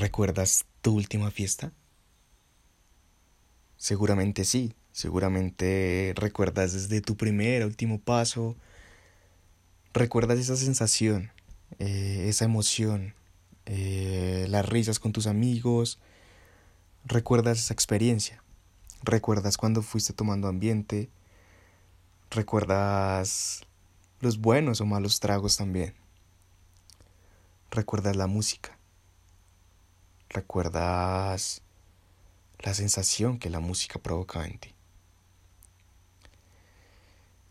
¿Recuerdas tu última fiesta? Seguramente sí, seguramente recuerdas desde tu primer, último paso, recuerdas esa sensación, eh, esa emoción, eh, las risas con tus amigos, recuerdas esa experiencia, recuerdas cuando fuiste tomando ambiente, recuerdas los buenos o malos tragos también, recuerdas la música recuerdas la sensación que la música provoca en ti.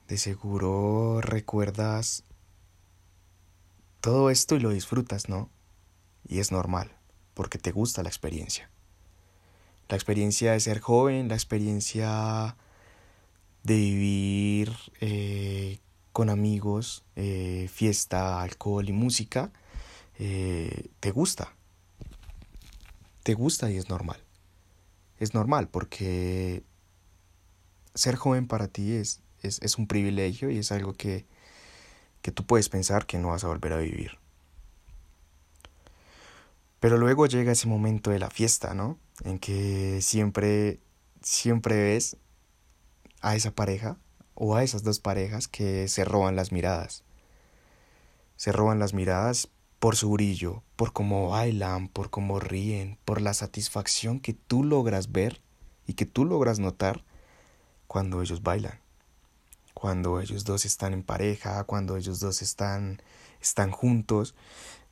De seguro recuerdas todo esto y lo disfrutas, ¿no? Y es normal, porque te gusta la experiencia. La experiencia de ser joven, la experiencia de vivir eh, con amigos, eh, fiesta, alcohol y música, eh, te gusta te gusta y es normal. Es normal porque ser joven para ti es, es, un privilegio y es algo que, que tú puedes pensar que no vas a volver a vivir. Pero luego llega ese momento de la fiesta, ¿no? En que siempre, siempre ves a esa pareja o a esas dos parejas que se roban las miradas. Se roban las miradas por su brillo, por cómo bailan, por cómo ríen, por la satisfacción que tú logras ver y que tú logras notar cuando ellos bailan, cuando ellos dos están en pareja, cuando ellos dos están, están juntos,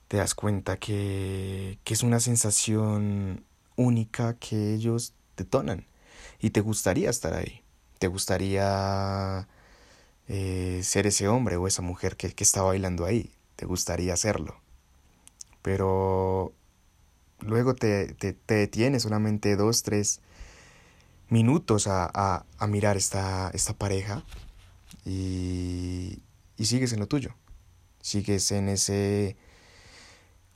te das cuenta que, que es una sensación única que ellos detonan y te gustaría estar ahí, te gustaría eh, ser ese hombre o esa mujer que, que está bailando ahí, te gustaría hacerlo pero luego te, te, detienes solamente dos, tres minutos a, a, a mirar esta, esta pareja y, y sigues en lo tuyo. Sigues en ese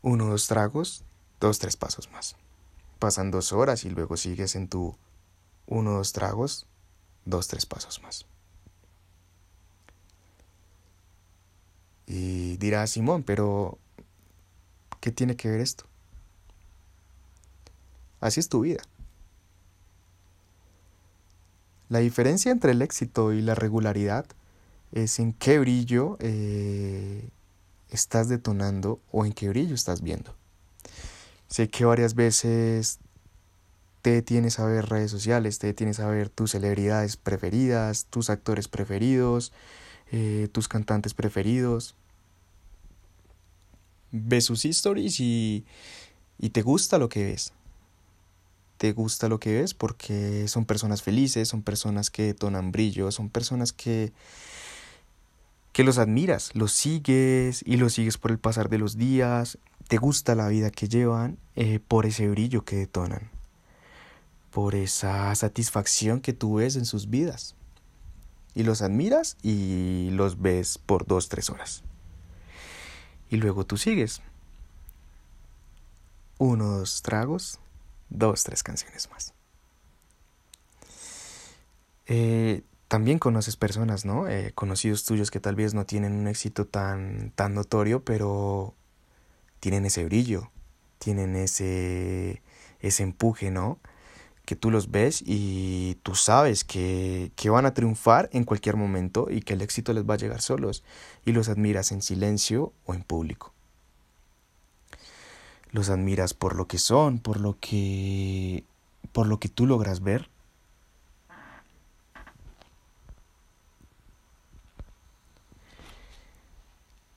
uno, dos tragos, dos, tres pasos más. Pasan dos horas y luego sigues en tu uno, dos tragos, dos, tres pasos más. Y dirá Simón, pero ¿Qué tiene que ver esto? Así es tu vida. La diferencia entre el éxito y la regularidad es en qué brillo eh, estás detonando o en qué brillo estás viendo. Sé que varias veces te tienes a ver redes sociales, te tienes a ver tus celebridades preferidas, tus actores preferidos, eh, tus cantantes preferidos ves sus stories y, y te gusta lo que ves. Te gusta lo que ves porque son personas felices, son personas que detonan brillo, son personas que, que los admiras, los sigues y los sigues por el pasar de los días. Te gusta la vida que llevan eh, por ese brillo que detonan, por esa satisfacción que tú ves en sus vidas. Y los admiras y los ves por dos, tres horas y luego tú sigues. Uno, dos tragos, dos, tres canciones más. Eh, también conoces personas, ¿no? Eh, conocidos tuyos que tal vez no tienen un éxito tan, tan notorio, pero tienen ese brillo, tienen ese, ese empuje, ¿no? Que tú los ves y tú sabes que, que, van a triunfar en cualquier momento y que el éxito les va a llegar solos y los admiras en silencio o en público. Los admiras por lo que son, por lo que por lo que tú logras ver.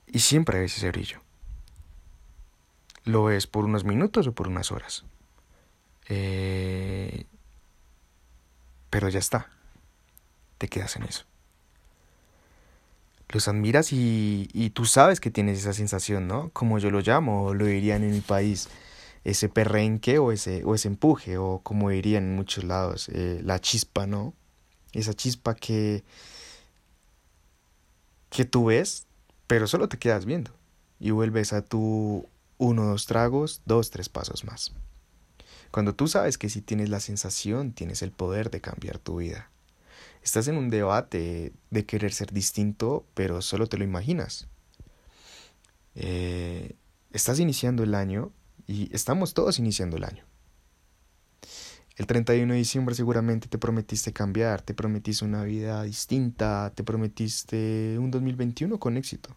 Y siempre ves ese brillo. Lo ves por unos minutos o por unas horas. Eh, pero ya está. Te quedas en eso. Los admiras y, y, tú sabes que tienes esa sensación, ¿no? Como yo lo llamo, o lo dirían en mi país, ese perrenque o ese, o ese empuje, o como dirían en muchos lados, eh, la chispa, ¿no? Esa chispa que, que tú ves, pero solo te quedas viendo. Y vuelves a tu uno, dos tragos, dos, tres pasos más. Cuando tú sabes que si tienes la sensación, tienes el poder de cambiar tu vida. Estás en un debate de querer ser distinto, pero solo te lo imaginas. Eh, estás iniciando el año Y estamos todos iniciando el año. El 31 de diciembre seguramente te prometiste cambiar, te prometiste una vida distinta, te prometiste un 2021 con éxito.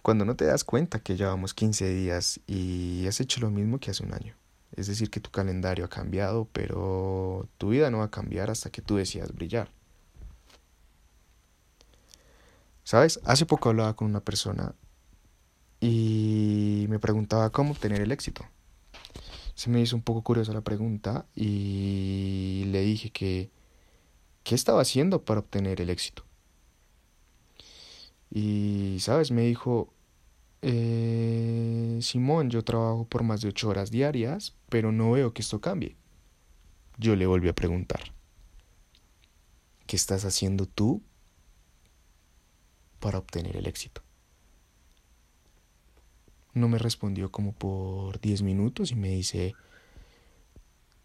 Cuando no te das cuenta que llevamos 15 días y has hecho lo mismo que hace un año. Es decir, que tu calendario ha cambiado, pero tu vida no va a cambiar hasta que tú decidas brillar. ¿Sabes? Hace poco hablaba con una persona y me preguntaba cómo obtener el éxito. Se me hizo un poco curiosa la pregunta y le dije que qué estaba haciendo para obtener el éxito. Y, ¿sabes? Me dijo, eh, Simón, yo trabajo por más de ocho horas diarias, pero no veo que esto cambie. Yo le volví a preguntar, ¿qué estás haciendo tú para obtener el éxito? No me respondió como por diez minutos y me dice,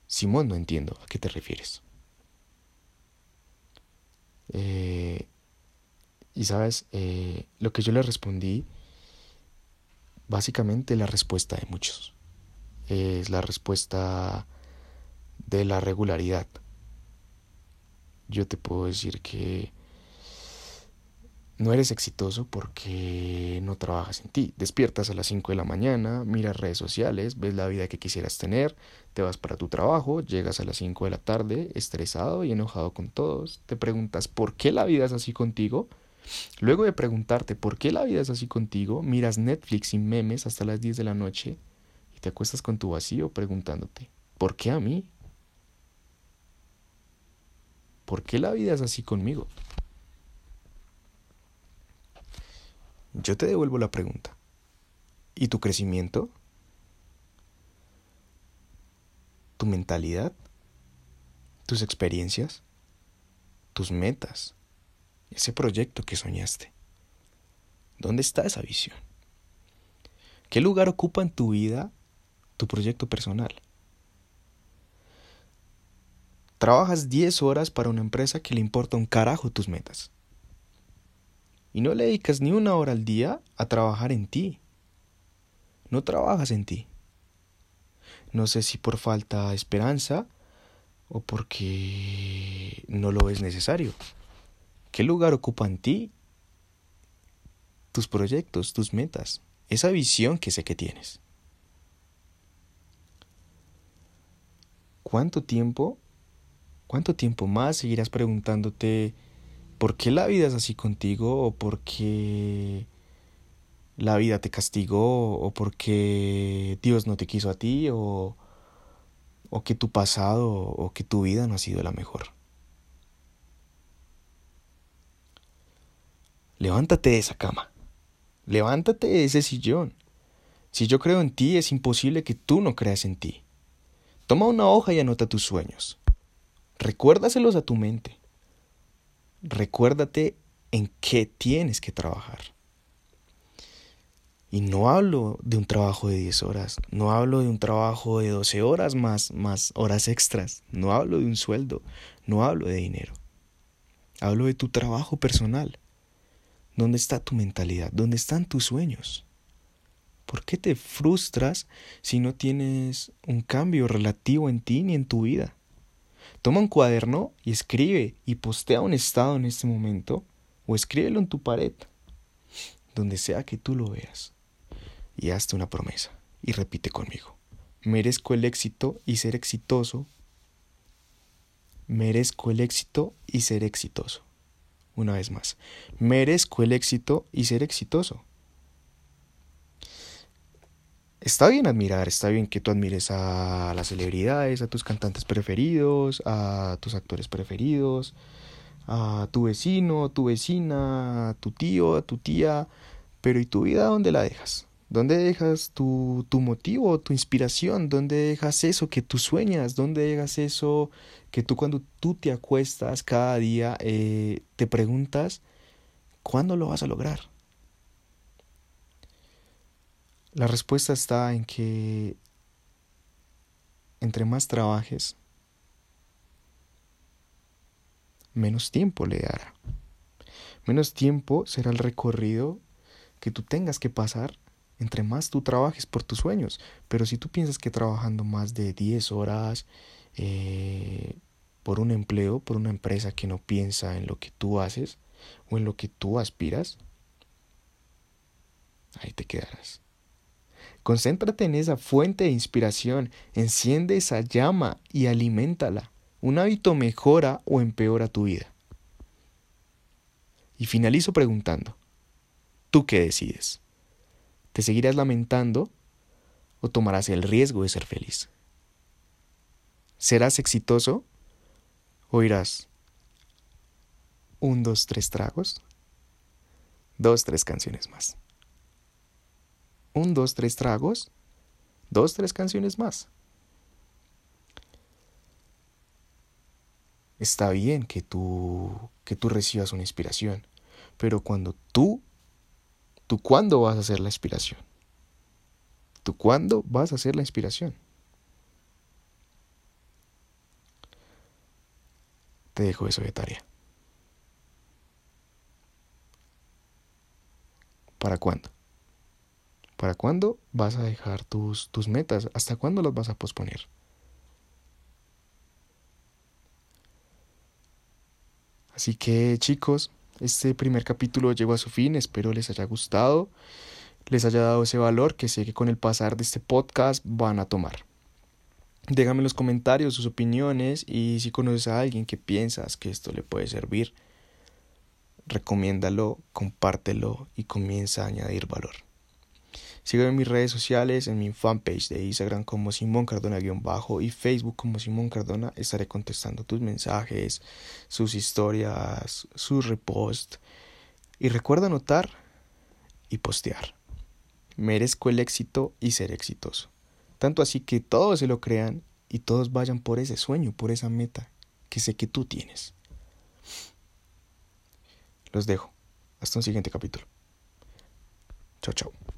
Simón, no entiendo, ¿a qué te refieres? Eh, y sabes, eh, lo que yo le respondí, básicamente la respuesta de muchos, es la respuesta de la regularidad. Yo te puedo decir que no eres exitoso porque no trabajas en ti. Despiertas a las 5 de la mañana, miras redes sociales, ves la vida que quisieras tener, te vas para tu trabajo, llegas a las 5 de la tarde estresado y enojado con todos, te preguntas por qué la vida es así contigo Luego de preguntarte por qué la vida es así contigo, miras Netflix y memes hasta las 10 de la noche y te acuestas con tu vacío preguntándote, ¿por qué a mí? ¿Por qué la vida es así conmigo? Yo te devuelvo la pregunta. ¿Y tu crecimiento? ¿Tu mentalidad? ¿Tus experiencias? ¿Tus metas? Ese proyecto que soñaste? ¿Dónde está esa visión? ¿Qué lugar ocupa en tu vida tu proyecto personal? Trabajas 10 horas para una empresa que le importa un carajo tus metas. Y no le dedicas ni una hora al día a trabajar en ti. No trabajas en ti. No sé si por falta de esperanza o porque no lo es necesario. ¿Qué lugar ocupa en ti tus proyectos, tus metas, esa visión que sé que tienes? ¿Cuánto tiempo, cuánto tiempo más seguirás preguntándote por qué la vida es así contigo o por qué la vida te castigó o por qué Dios no te quiso a ti o, o que tu pasado o que tu vida no ha sido la mejor? Levántate de esa cama. Levántate de ese sillón. Si yo creo en ti, es imposible que tú no creas en ti. Toma una hoja y anota tus sueños. Recuérdaselos a tu mente. Recuérdate en qué tienes que trabajar. Y no hablo de un trabajo de 10 horas, no hablo de un trabajo de 12 horas más, más horas extras, no hablo de un sueldo, no hablo de dinero. Hablo de tu trabajo personal. ¿Dónde está tu mentalidad? ¿Dónde están tus sueños? ¿Por qué te frustras si no tienes un cambio relativo en ti ni en tu vida? Toma un cuaderno y escribe y postea un estado en este momento o escríbelo en tu pared, donde sea que tú lo veas. Y hazte una promesa y repite conmigo. Merezco el éxito y ser exitoso. Merezco el éxito y ser exitoso una vez más. Merezco el éxito y ser exitoso. Está bien admirar, está bien que tú admires a las celebridades, a tus cantantes preferidos, a tus actores preferidos, a tu vecino, tu vecina, a tu tío, a tu tía, pero ¿y tu vida dónde la dejas? ¿Dónde dejas tu, tu motivo, tu inspiración? ¿Dónde dejas eso que tú sueñas? ¿Dónde dejas eso que tú cuando tú te acuestas cada día eh, te preguntas, ¿cuándo lo vas a lograr? La respuesta está en que entre más trabajes, menos tiempo le dará. Menos tiempo será el recorrido que tú tengas que pasar entre más tú trabajes por tus sueños. Pero si tú piensas que trabajando más de 10 horas eh, por un empleo, por una empresa que no piensa en lo que tú haces o en lo que tú aspiras, ahí te quedarás. Concéntrate en esa fuente de inspiración, enciende esa llama y aliméntala. Un hábito mejora o empeora tu vida. Y finalizo preguntando, ¿tú qué decides? ¿Te seguirás lamentando o tomarás el riesgo de ser feliz? ¿Serás exitoso o irás un, dos, tres tragos? Dos, tres canciones más. Un, dos, tres tragos. Dos, tres canciones más. Está bien que tú, que tú recibas una inspiración, pero cuando tú ¿Tú cuándo vas a ser la inspiración? ¿Tú cuándo vas a ser la inspiración? Te dejo eso de tarea. ¿Para cuándo? ¿Para cuándo vas a dejar tus, tus metas? ¿Hasta cuándo las vas a posponer? Así que chicos, este primer capítulo llegó a su fin, espero les haya gustado, les haya dado ese valor que sé que con el pasar de este podcast van a tomar. Déjame en los comentarios sus opiniones y si conoces a alguien que piensas que esto le puede servir, recomiéndalo, compártelo y comienza a añadir valor. Sígueme en mis redes sociales, en mi fanpage de Instagram como Simón Cardona-bajo y Facebook como Simón Cardona. Estaré contestando tus mensajes, sus historias, sus reposts. Y recuerda anotar y postear. Merezco el éxito y ser exitoso. Tanto así que todos se lo crean y todos vayan por ese sueño, por esa meta que sé que tú tienes. Los dejo. Hasta un siguiente capítulo. Chao, chao.